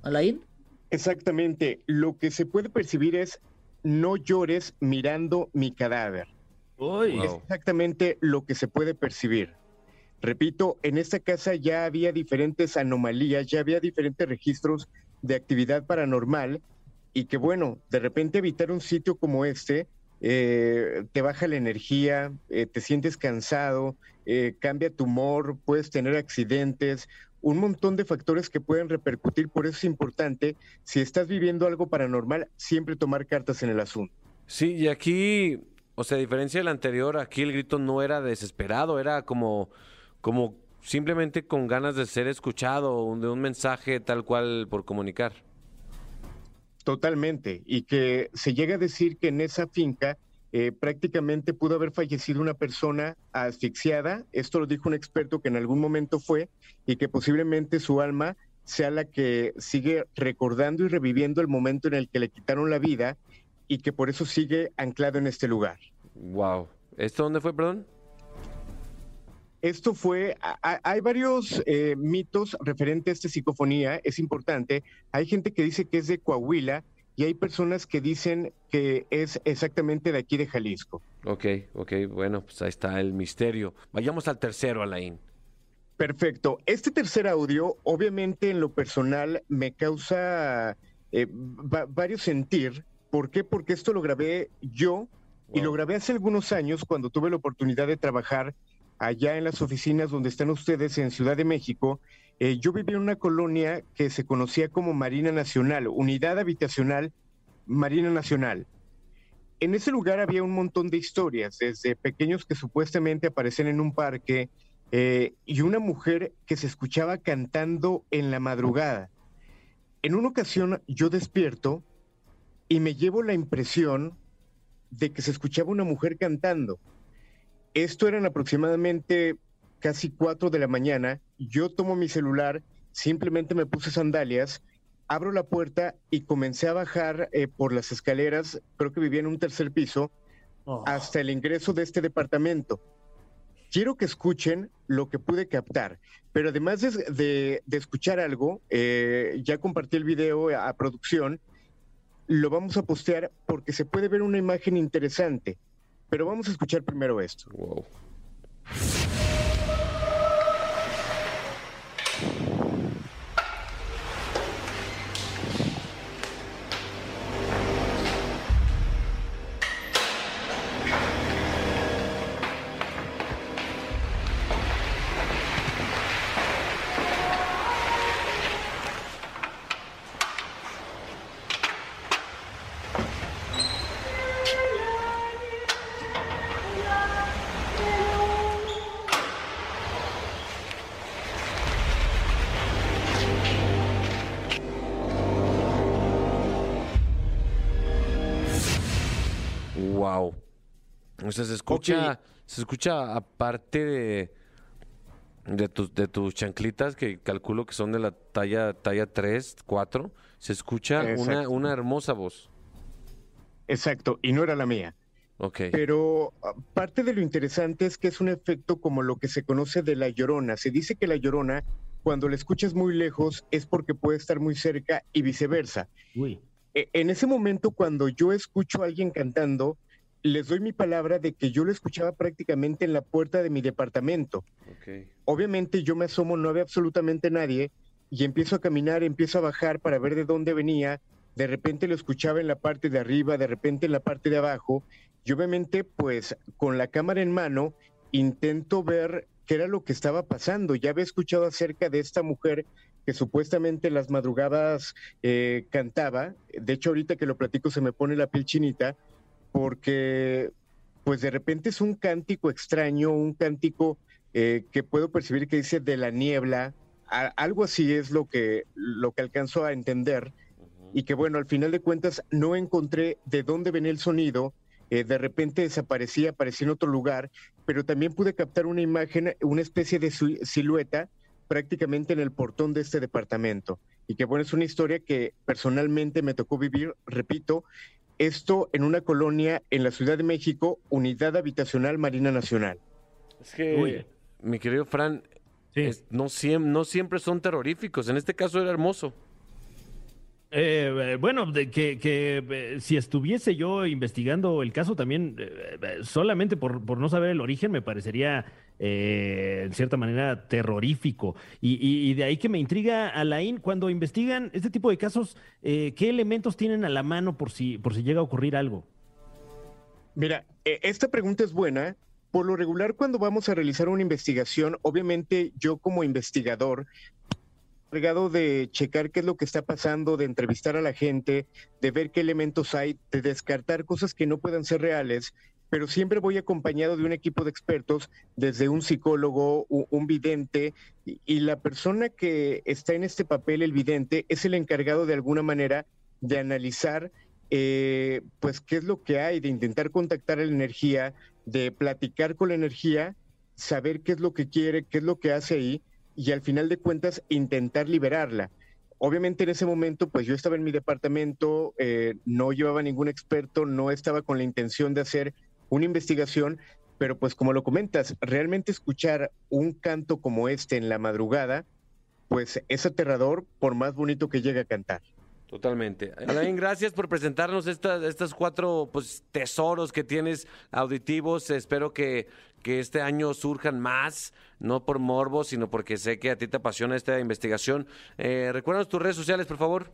Alain. Exactamente, lo que se puede percibir es no llores mirando mi cadáver. Uy, Wow. Es exactamente lo que se puede percibir. Repito, en esta casa ya había diferentes anomalías, ya había diferentes registros de actividad paranormal y que bueno, de repente habitar un sitio como este eh, te baja la energía, eh, te sientes cansado, eh, cambia tu humor, puedes tener accidentes, un montón de factores que pueden repercutir, por eso es importante, si estás viviendo algo paranormal, siempre tomar cartas en el asunto. Sí, y aquí, o sea, a diferencia del anterior, aquí el grito no era desesperado, era como, como simplemente con ganas de ser escuchado, de un mensaje tal cual por comunicar. Totalmente, y que se llega a decir que en esa finca eh, prácticamente pudo haber fallecido una persona asfixiada, esto lo dijo un experto que en algún momento fue, y que posiblemente su alma sea la que sigue recordando y reviviendo el momento en el que le quitaron la vida y que por eso sigue anclado en este lugar. Wow. ¿Esto dónde fue, perdón? Esto fue, a- hay varios eh, mitos referentes a esta psicofonía, es importante. Hay gente que dice que es de Coahuila y hay personas que dicen que es exactamente de aquí de Jalisco. Ok, ok, bueno, pues ahí está el misterio. Vayamos al tercero, Alain. Perfecto. Este tercer audio, obviamente en lo personal, me causa eh, va- varios sentir. ¿Por qué? Porque esto lo grabé yo y lo grabé hace algunos años cuando tuve la oportunidad de trabajar allá en las oficinas donde están ustedes en Ciudad de México. Eh, yo vivía en una colonia que se conocía como Marina Nacional, Unidad Habitacional Marina Nacional. En ese lugar había un montón de historias, desde pequeños que supuestamente aparecen en un parque eh, y una mujer que se escuchaba cantando en la madrugada. En una ocasión yo despierto y me llevo la impresión de que se escuchaba una mujer cantando. Esto eran aproximadamente casi 4 de la mañana. Yo tomo mi celular, simplemente me puse sandalias abro la puerta y comencé a bajar eh, por las escaleras, creo que vivía en un tercer piso, Oh. hasta el ingreso de este departamento. Quiero que escuchen lo que pude captar, pero además de, de- de escuchar algo, eh, ya compartí el video a, a producción, lo vamos a postear porque se puede ver una imagen interesante, pero vamos a escuchar primero esto. Wow. O sea, se escucha, se escucha aparte de, de, tus, de tus chanclitas, que calculo que son de la talla, talla 3, 4, se escucha una, una hermosa voz. Exacto, y no era la mía. Ok. Pero ah, parte de lo interesante es que es un efecto como lo que se conoce de la llorona. Se dice que la llorona, cuando la escuchas muy lejos, es porque puede estar muy cerca y viceversa. Uy. E- En ese momento, cuando yo escucho a alguien cantando, les doy mi palabra de que yo lo escuchaba prácticamente en la puerta de mi departamento. Obviamente yo me asomo, no había absolutamente nadie, y empiezo a caminar, empiezo a bajar para ver de dónde venía. De repente lo escuchaba en la parte de arriba, de repente en la parte de abajo, y obviamente pues con la cámara en mano intento ver qué era lo que estaba pasando. Ya había escuchado acerca de esta mujer que supuestamente en las madrugadas eh, cantaba. De hecho ahorita que lo platico se me pone la piel chinita porque pues de repente es un cántico extraño, un cántico eh, que puedo percibir que dice de la niebla, a- algo así es lo que, lo que alcanzo a entender y que bueno, al final de cuentas no encontré de dónde venía el sonido, eh, de repente desaparecía, aparecía en otro lugar, pero también pude captar una imagen, una especie de silueta prácticamente en el portón de este departamento. Y que bueno, es una historia que personalmente me tocó vivir, repito, esto en una colonia en la Ciudad de México, Unidad Habitacional Marina Nacional. Es que, Uy. mi querido Fran, Sí. es- no, siem- no siempre son terroríficos. En este caso era hermoso. Eh, eh, bueno, de que, que, eh, si estuviese yo investigando el caso también, eh, eh, solamente por, por no saber el origen, me parecería eh, en cierta manera terrorífico. Y, de ahí que me intriga, Alain, cuando investigan este tipo de casos, eh, ¿qué elementos tienen a la mano por si, por si llega a ocurrir algo? Mira, eh, esta pregunta es buena. Por lo regular, cuando vamos a realizar una investigación, obviamente yo como investigador, encargado de checar qué es lo que está pasando, de entrevistar a la gente, de ver qué elementos hay, de descartar cosas que no puedan ser reales, pero siempre voy acompañado de un equipo de expertos, desde un psicólogo, un vidente, y, y la persona que está en este papel, el vidente, es el encargado de alguna manera de analizar eh, pues qué es lo que hay, de intentar contactar a la energía, de platicar con la energía, saber qué es lo que quiere, qué es lo que hace ahí y al final de cuentas intentar liberarla. Obviamente en ese momento pues yo estaba en mi departamento, eh, no llevaba ningún experto, no estaba con la intención de hacer una investigación, pero pues como lo comentas, realmente escuchar un canto como este en la madrugada, pues es aterrador por más bonito que llegue a cantar. Totalmente. Alain, gracias por presentarnos estas, estas cuatro pues, tesoros que tienes auditivos. Espero que, que este año surjan más, no por morbo, sino porque sé que a ti te apasiona esta investigación. Eh, recuérdanos tus redes sociales, por favor.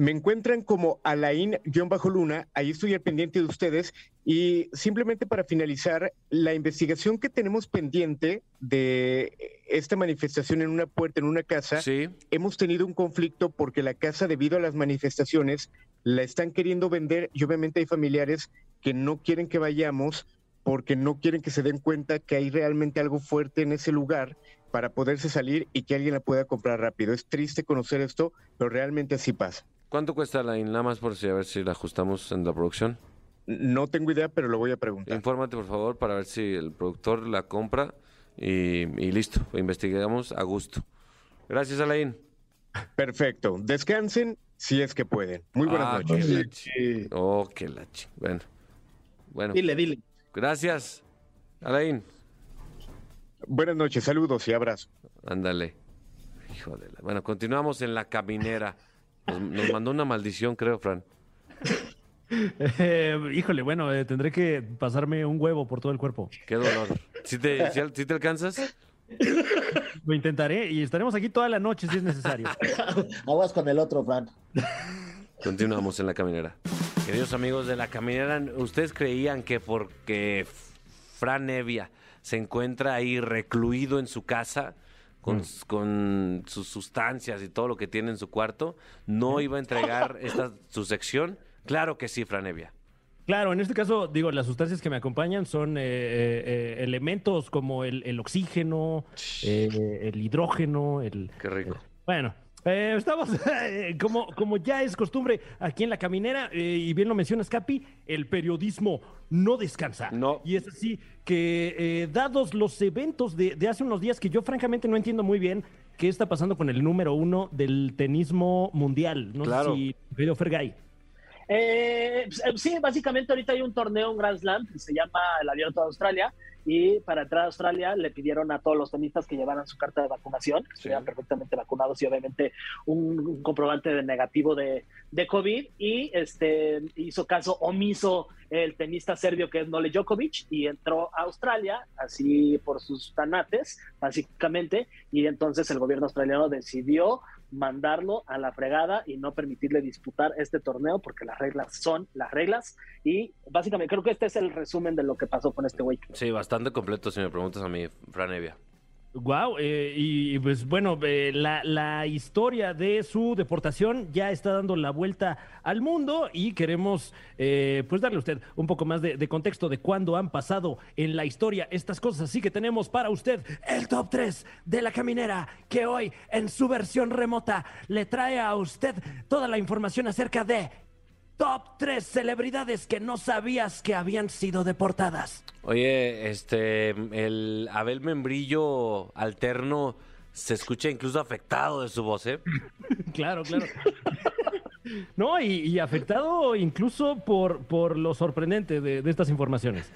Me encuentran como Alain-Luna, ahí estoy al pendiente de ustedes. Y simplemente para finalizar, la investigación que tenemos pendiente de esta manifestación en una puerta, en una casa, Sí. hemos tenido un conflicto porque la casa, debido a las manifestaciones, la están queriendo vender y obviamente hay familiares que no quieren que vayamos porque no quieren que se den cuenta que hay realmente algo fuerte en ese lugar para poderse salir y que alguien la pueda comprar rápido. Es triste conocer esto, pero realmente así pasa. ¿Cuánto cuesta Alain? Nada más por si a ver si la ajustamos en la producción. No tengo idea, pero lo voy a preguntar. Infórmate, por favor, para ver si el productor la compra y, y listo. Investigamos a gusto. Gracias, Alain. Perfecto. Descansen si es que pueden. Muy buenas Ah, noches. qué la chi- Oh, qué la chi- Bueno. Bueno. Dile, dile. Gracias. Alain. Buenas noches, saludos y abrazos. Ándale. Hijo de la... Bueno, continuamos en la caminera. Nos, nos mandó una maldición, creo, Fran. Eh, híjole, bueno, eh, tendré que pasarme un huevo por todo el cuerpo. Qué dolor. ¿Sí te, sí sí te alcanzas? Lo intentaré y estaremos aquí toda la noche si es necesario. Aguas con el otro, Fran. Continuamos en la caminera. Queridos amigos de la caminera, ¿ustedes creían que porque Fran Evia se encuentra ahí recluido en su casa con, con sus sustancias y todo lo que tiene en su cuarto, no iba a entregar esta su sección? Claro que sí, Fran Evia. Claro, en este caso, digo, las sustancias que me acompañan son eh, eh, eh, elementos como el, el oxígeno, eh, el hidrógeno, el... Qué rico. Bueno, eh, estamos, eh, como, como ya es costumbre aquí en la caminera, eh, y bien lo mencionas, Capi, el periodismo no descansa. No. Y es así que, eh, dados los eventos de, de hace unos días, que yo francamente no entiendo muy bien qué está pasando con el número uno del tenismo mundial. No Claro. sé si, querido Fergay. Eh, pues, eh, sí, básicamente ahorita hay un torneo, un Grand Slam, que se llama el Abierto de Australia, y para entrar a Australia le pidieron a todos los tenistas que llevaran su carta de vacunación, que estuvieran perfectamente vacunados y obviamente un, un comprobante de negativo de, de COVID, y este hizo caso omiso el tenista serbio que es Nole Djokovic, y entró a Australia, así por sus tanates, básicamente, y entonces el gobierno australiano decidió mandarlo a la fregada y no permitirle disputar este torneo porque las reglas son las reglas y básicamente creo que este es el resumen de lo que pasó con este güey. Sí, bastante completo si me preguntas a mí, Fran Evia. Wow, y, y, pues bueno, eh, la, la historia de su deportación ya está dando la vuelta al mundo y queremos eh, pues darle a usted un poco más de, de contexto de cuándo han pasado en la historia estas cosas. Así que tenemos para usted el top 3 de la caminera que hoy en su versión remota le trae a usted toda la información acerca de top 3 celebridades que no sabías que habían sido deportadas. Oye, este, el Abel Membrillo alterno se escucha incluso afectado de su voz, ¿eh? Claro, claro. No, y, y afectado incluso por, por lo sorprendente de, de estas informaciones.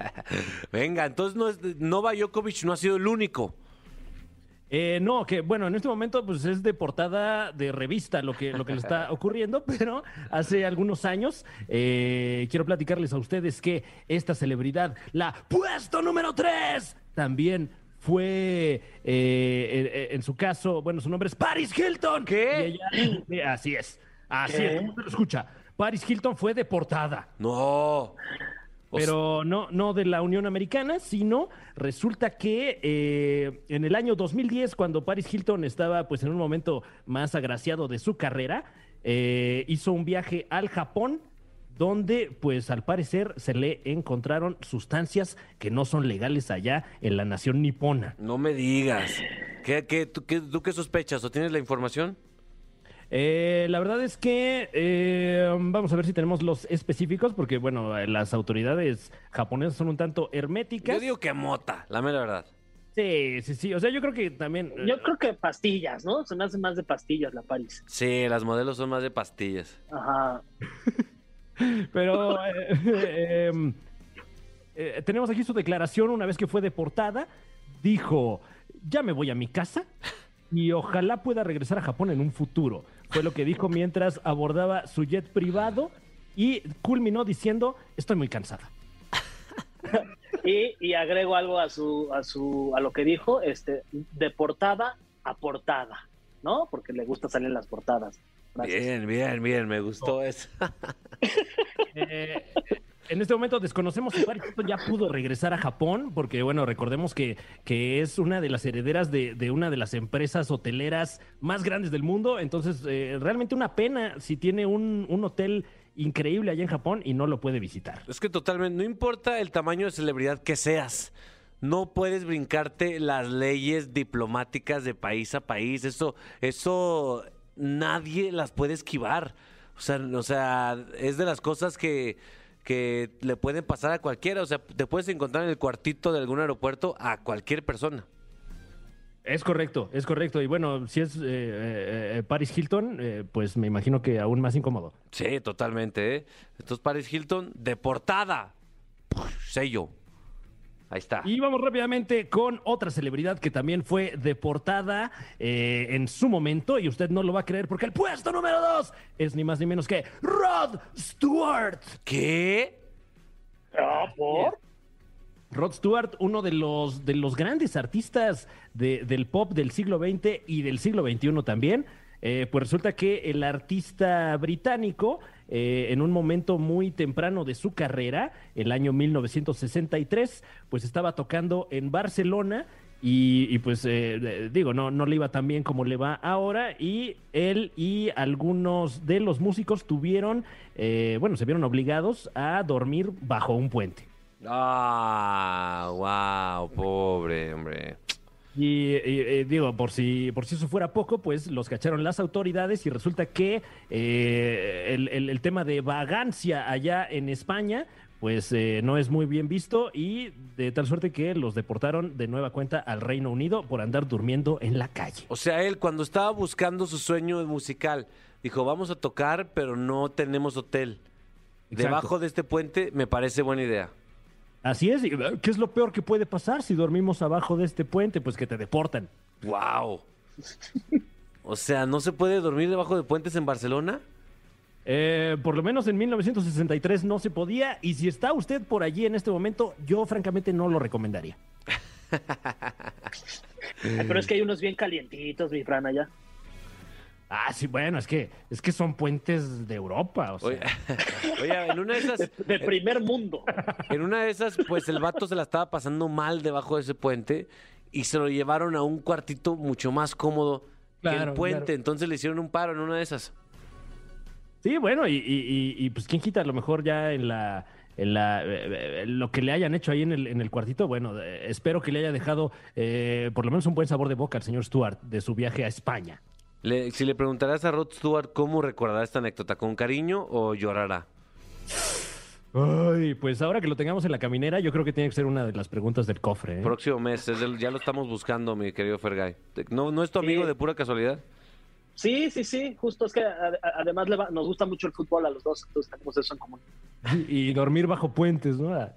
Venga, entonces no es, Nova Djokovic no ha sido el único. Eh, no, que bueno, en este momento pues es de portada de revista lo que, lo que le está ocurriendo, pero hace algunos años eh, quiero platicarles a ustedes que esta celebridad, la puesto número 3, también fue, eh, en su caso, bueno, su nombre es Paris Hilton. ¿Qué? Y ella- así es, así ¿Qué? es, ¿cómo se lo escucha? Paris Hilton fue deportada. No. O Pero no, no de la Unión Americana, sino resulta que eh, en el año 2010, cuando Paris Hilton estaba pues en un momento más agraciado de su carrera, eh, hizo un viaje al Japón donde pues al parecer se le encontraron sustancias que no son legales allá en la nación nipona. No me digas. ¿Qué, qué, tú, qué, ¿Tú qué sospechas o tienes la información? Eh, la verdad es que eh, vamos a ver si tenemos los específicos, porque bueno, las autoridades japonesas son un tanto herméticas. Yo digo que mota, la mera verdad. Sí, sí, sí. O sea, yo creo que también. eh, Yo creo que pastillas, ¿no? Se me hace más de pastillas la París. Sí, las modelos son más de pastillas. Ajá. Pero eh, eh, eh, tenemos aquí su declaración una vez que fue deportada. Dijo, ya me voy a mi casa y ojalá pueda regresar a Japón en un futuro. Fue lo que dijo mientras abordaba su jet privado y culminó diciendo, estoy muy cansada. Y, y agrego algo a su, a su, a lo que dijo, este, de portada a portada, ¿no? Porque le gusta salir en las portadas. Gracias. Bien, bien, bien, me gustó eso. Eh, en este momento desconocemos si Paris Hilton ya pudo regresar a Japón, porque bueno, recordemos que, que es una de las herederas de, de una de las empresas hoteleras más grandes del mundo. Entonces, eh, realmente una pena si tiene un, un hotel increíble allá en Japón y no lo puede visitar. Es que totalmente, no importa el tamaño de celebridad que seas, no puedes brincarte las leyes diplomáticas de país a país. Eso, eso nadie las puede esquivar. O sea, o sea, es de las cosas que, que le pueden pasar a cualquiera. O sea, te puedes encontrar en el cuartito de algún aeropuerto a cualquier persona. Es correcto, es correcto. Y bueno, si es eh, eh, eh, Paris Hilton, eh, pues me imagino que aún más incómodo. Sí, totalmente, ¿eh? Entonces, Paris Hilton, deportada. Sello. Ahí está. Y vamos rápidamente con otra celebridad que también fue deportada eh, en su momento, y usted no lo va a creer porque el puesto número dos es ni más ni menos que Rod Stewart. ¿Qué? Ah, ¿por? Rod Stewart, uno de los, de los grandes artistas de- del pop del siglo XX y del siglo XXI también. Eh, pues resulta que el artista británico, eh, en un momento muy temprano de su carrera, el año 1963, pues estaba tocando en Barcelona y, pues eh, digo, no, no le iba tan bien como le va ahora y él y algunos de los músicos tuvieron, eh, bueno, se vieron obligados a dormir bajo un puente. Ah, wow, pobre, hombre. Y, eh, digo, por si, por si eso fuera poco, pues los cacharon las autoridades y resulta que eh, el, el- el tema de vagancia allá en España, pues eh, no es muy bien visto y de tal suerte que los deportaron de nueva cuenta al Reino Unido por andar durmiendo en la calle. O sea, él cuando estaba buscando su sueño musical, dijo, vamos a tocar, pero no tenemos hotel. Exacto. Debajo de este puente me parece buena idea. Así es, eh, ¿qué es lo peor que puede pasar si dormimos abajo de este puente? Pues que te deportan. Wow. O sea, ¿no se puede dormir debajo de puentes en Barcelona? Eh, por lo menos en 1963 no se podía y si está usted por allí en este momento, yo francamente no lo recomendaría. Ay, pero es que hay unos bien calientitos, mi Fran, allá. Ah, sí, bueno, es que, es que son puentes de Europa, o sea. Oye, oye, en una de esas, De primer mundo. en una de esas, pues el vato se la estaba pasando mal debajo de ese puente y se lo llevaron a un cuartito mucho más cómodo que el puente. claro. Entonces le hicieron un paro en una de esas. Sí, bueno, y, y- y- y, pues quién quita a lo mejor ya en la... En la, eh, eh, lo que le hayan hecho ahí en el, en el cuartito, bueno, eh, espero que le haya dejado eh, por lo menos un buen sabor de boca al señor Stuart de su viaje a España. Le- si le preguntarás a Rod Stewart cómo recordará esta anécdota, ¿con cariño o llorará? Ay, pues ahora que lo tengamos en la caminera, yo creo que tiene que ser una de las preguntas del cofre. ¿eh? Próximo mes, es el- ya lo estamos buscando, mi querido Fergay. ¿No, ¿No es tu amigo Sí. de pura casualidad? Sí, sí, sí. Justo es que a- a- además le va- nos gusta mucho el fútbol a los dos, entonces tenemos eso en común. Y dormir bajo puentes, ¿no? Ah,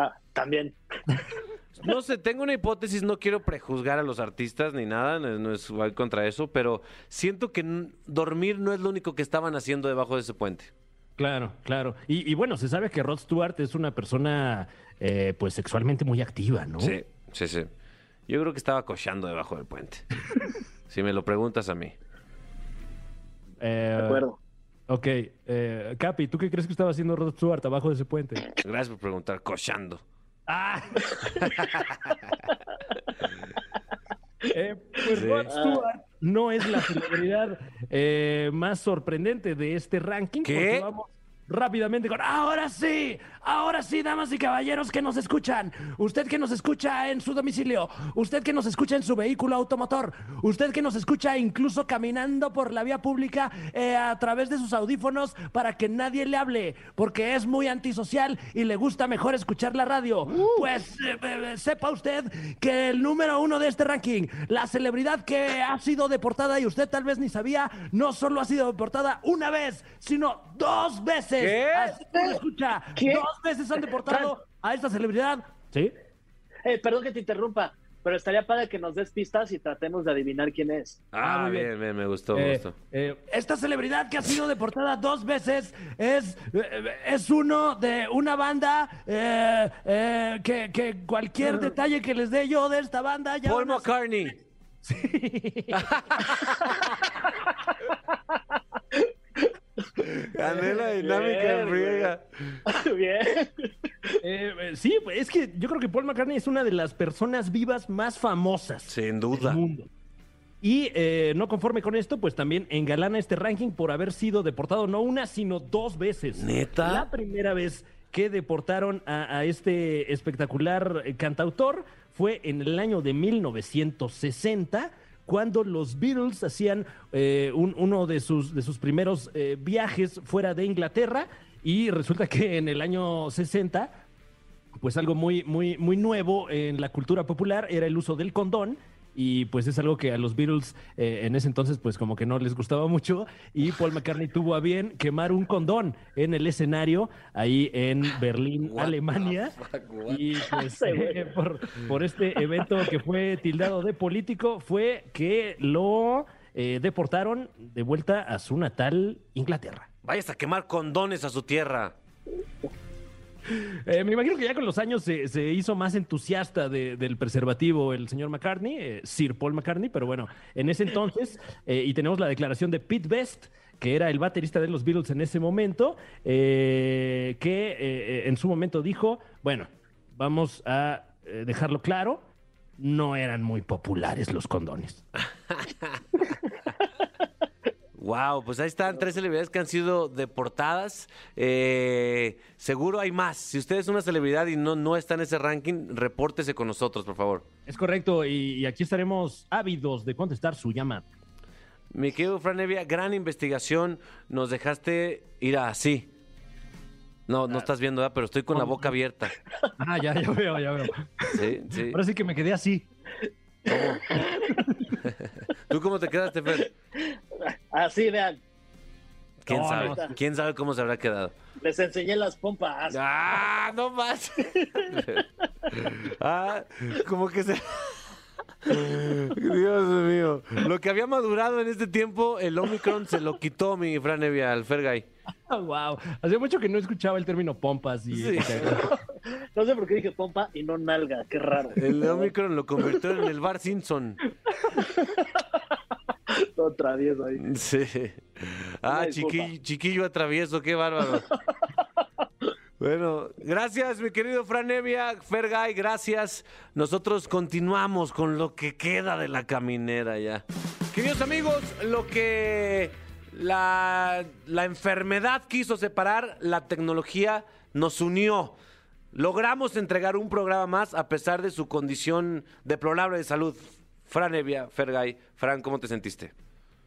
Ah, también. No sé, tengo una hipótesis, no quiero prejuzgar a los artistas ni nada, no, no es voy contra eso, pero siento que dormir no es lo único que estaban haciendo debajo de ese puente. Claro, claro. Y, y bueno, se sabe que Rod Stewart es una persona, eh, pues, sexualmente muy activa, ¿no? Sí, sí, sí. Yo creo que estaba cochando debajo del puente. si me lo preguntas a mí. Eh, De acuerdo. Ok, eh, Capi, ¿tú qué crees que estaba haciendo Rod Stewart abajo de ese puente? Gracias por preguntar, cochando. ¡Ah! Eh, pues Sí. Rod Stewart no es la celebridad eh, más sorprendente de este ranking. ¿Qué? porque vamos rápidamente con ahora sí, ahora sí, damas y caballeros que nos escuchan, usted que nos escucha en su domicilio, usted que nos escucha en su vehículo automotor, usted que nos escucha incluso caminando por la vía pública eh, a través de sus audífonos para que nadie le hable, porque es muy antisocial y le gusta mejor escuchar la radio. Pues eh, eh, sepa usted que el número uno de este ranking, la celebridad que ha sido deportada y usted tal vez ni sabía, no solo ha sido deportada una vez, sino dos veces. ¿Qué? Así escucha, ¿Qué? dos veces han deportado a esta celebridad. ¿Sí? Eh, perdón que te interrumpa, pero estaría padre que nos des pistas y tratemos de adivinar quién es. Ah, Ah, muy bien. bien, bien, me gustó, me Eh, gustó. eh, esta celebridad que ha sido deportada dos veces es, eh, es uno de una banda eh, eh, que, que cualquier detalle que les dé yo de esta banda ya Paul McCartney. Gané la dinámica en Bien, friega. Bien. Eh, eh, sí, pues, es que yo creo que Paul McCartney es una de las personas vivas más famosas Sin del duda. mundo. Y eh, no conforme con esto, pues también engalana este ranking por haber sido deportado no una, sino dos veces. ¿Neta? La primera vez que deportaron a, a este espectacular cantautor fue en el año de 1960, cuando los Beatles hacían eh, un- uno de sus, de sus primeros eh, viajes fuera de Inglaterra. Y resulta que en el año 60 pues algo muy, muy, muy nuevo en la cultura popular era el uso del condón. Y pues es algo que a los Beatles eh, en ese entonces pues como que no les gustaba mucho y Paul McCartney tuvo a bien quemar un condón en el escenario ahí en Berlín, What Alemania. fuck? Y pues eh, por este evento que fue tildado de político fue que lo eh, deportaron de vuelta a su natal Inglaterra. Vayas a quemar condones a su tierra. Eh, me imagino que ya con los años se, se hizo más entusiasta de- del preservativo el señor McCartney, eh, Sir Paul McCartney, pero bueno, en ese entonces, eh, y tenemos la declaración de Pete Best, que era el baterista de los Beatles en ese momento, que en su momento dijo, bueno, vamos a dejarlo claro, no eran muy populares los condones. Wow, pues ahí están tres celebridades que han sido deportadas. Eh, seguro hay más. Si usted es una celebridad y no, no está en ese ranking, repórtese con nosotros, por favor. Es correcto, y, y aquí estaremos ávidos de contestar su llamada. Mi querido Fran Evia, gran investigación. Nos dejaste ir así. No, no estás viendo, ¿verdad? pero estoy con la boca abierta. Ah, ya, ya veo, ya veo. Sí, sí. Ahora sí que me quedé así. ¿Tú cómo te quedaste, Fer? Así, vean, ¿Quién No, sabe? no. ¿Quién sabe cómo se habrá quedado? les enseñé las pompas. ¡Ah, no más! ah, como que se... Dios mío. Lo que había madurado en este tiempo, el Omicron se lo quitó mi Fran Evia al Fergay. wow. Hacía mucho que no escuchaba el término pompas y Sí. No sé por qué dije pompa y no nalga, qué raro. El Omicron lo convirtió en el Bar Simpson. Todo travieso ahí. Sí. Ah, chiquillo, chiquillo atravieso, qué bárbaro. Bueno, gracias, mi querido Fran Evia, Fergay, gracias. Nosotros continuamos con lo que queda de la caminera ya. Queridos amigos, lo que la, la enfermedad quiso separar, la tecnología nos unió. Logramos entregar un programa más a pesar de su condición deplorable de salud. Fran Evia, Fergay, Fran, ¿cómo te sentiste?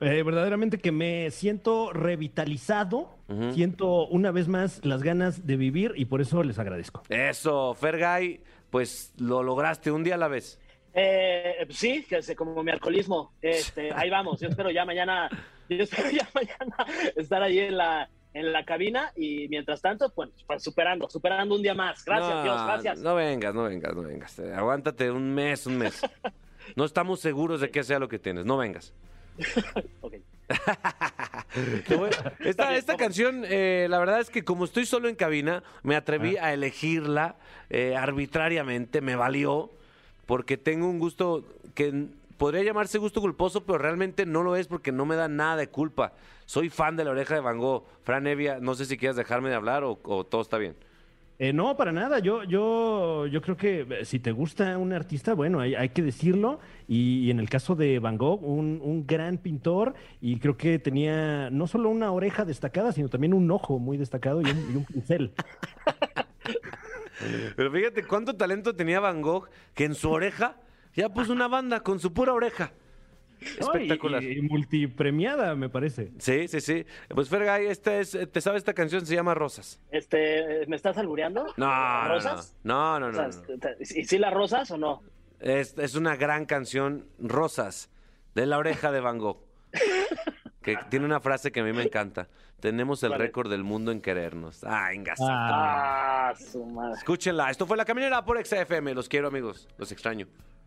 Eh, verdaderamente que me siento revitalizado, siento una vez más las ganas de vivir y por eso les agradezco. Eso, Fergay, pues lo lograste un día a la vez. Eh, sí, que es como mi alcoholismo. Este, ahí vamos. Yo espero ya mañana, yo espero ya mañana estar ahí en la, en la cabina y mientras tanto, pues, pues, superando, superando un día más. Gracias, No, Dios, gracias. No vengas, no vengas, no vengas. Aguántate un mes, un mes. No estamos seguros de que sea lo que tienes. No vengas. Ok. Esta, esta canción, eh, la verdad es que como estoy solo en cabina, me atreví a elegirla eh, arbitrariamente, me valió, porque tengo un gusto que podría llamarse gusto culposo, pero realmente no lo es porque no me da nada de culpa. Soy fan de la oreja de Van Gogh. Fran Evia, no sé si quieres dejarme de hablar o, o todo está bien. Eh, no, para nada. Yo, yo, yo creo que eh, si te gusta un artista, bueno, hay, hay que decirlo. Y, en el caso de Van Gogh, un, un gran pintor, y creo que tenía no solo una oreja destacada, sino también un ojo muy destacado y un, y un pincel. Pero fíjate cuánto talento tenía Van Gogh que en su oreja ya puso una banda con su pura oreja. ¿No? Espectacular. Y, y multipremiada, me parece. Sí, sí, sí. Pues Fergay, esta es, ¿te sabes esta canción? Se llama Rosas. Este, ¿me estás albureando? No, no, no. ¿Rosas? No, no, O no. sea, no. este, ¿Y si las rosas o no? Es, es una gran canción, Rosas, de la oreja de Van Gogh. Que tiene una frase que a mí me encanta. Tenemos el récord del mundo en querernos. Ah, en Ah, su madre. Escúchenla. Esto fue La Caminera por XFM. Los quiero, amigos. Los extraño.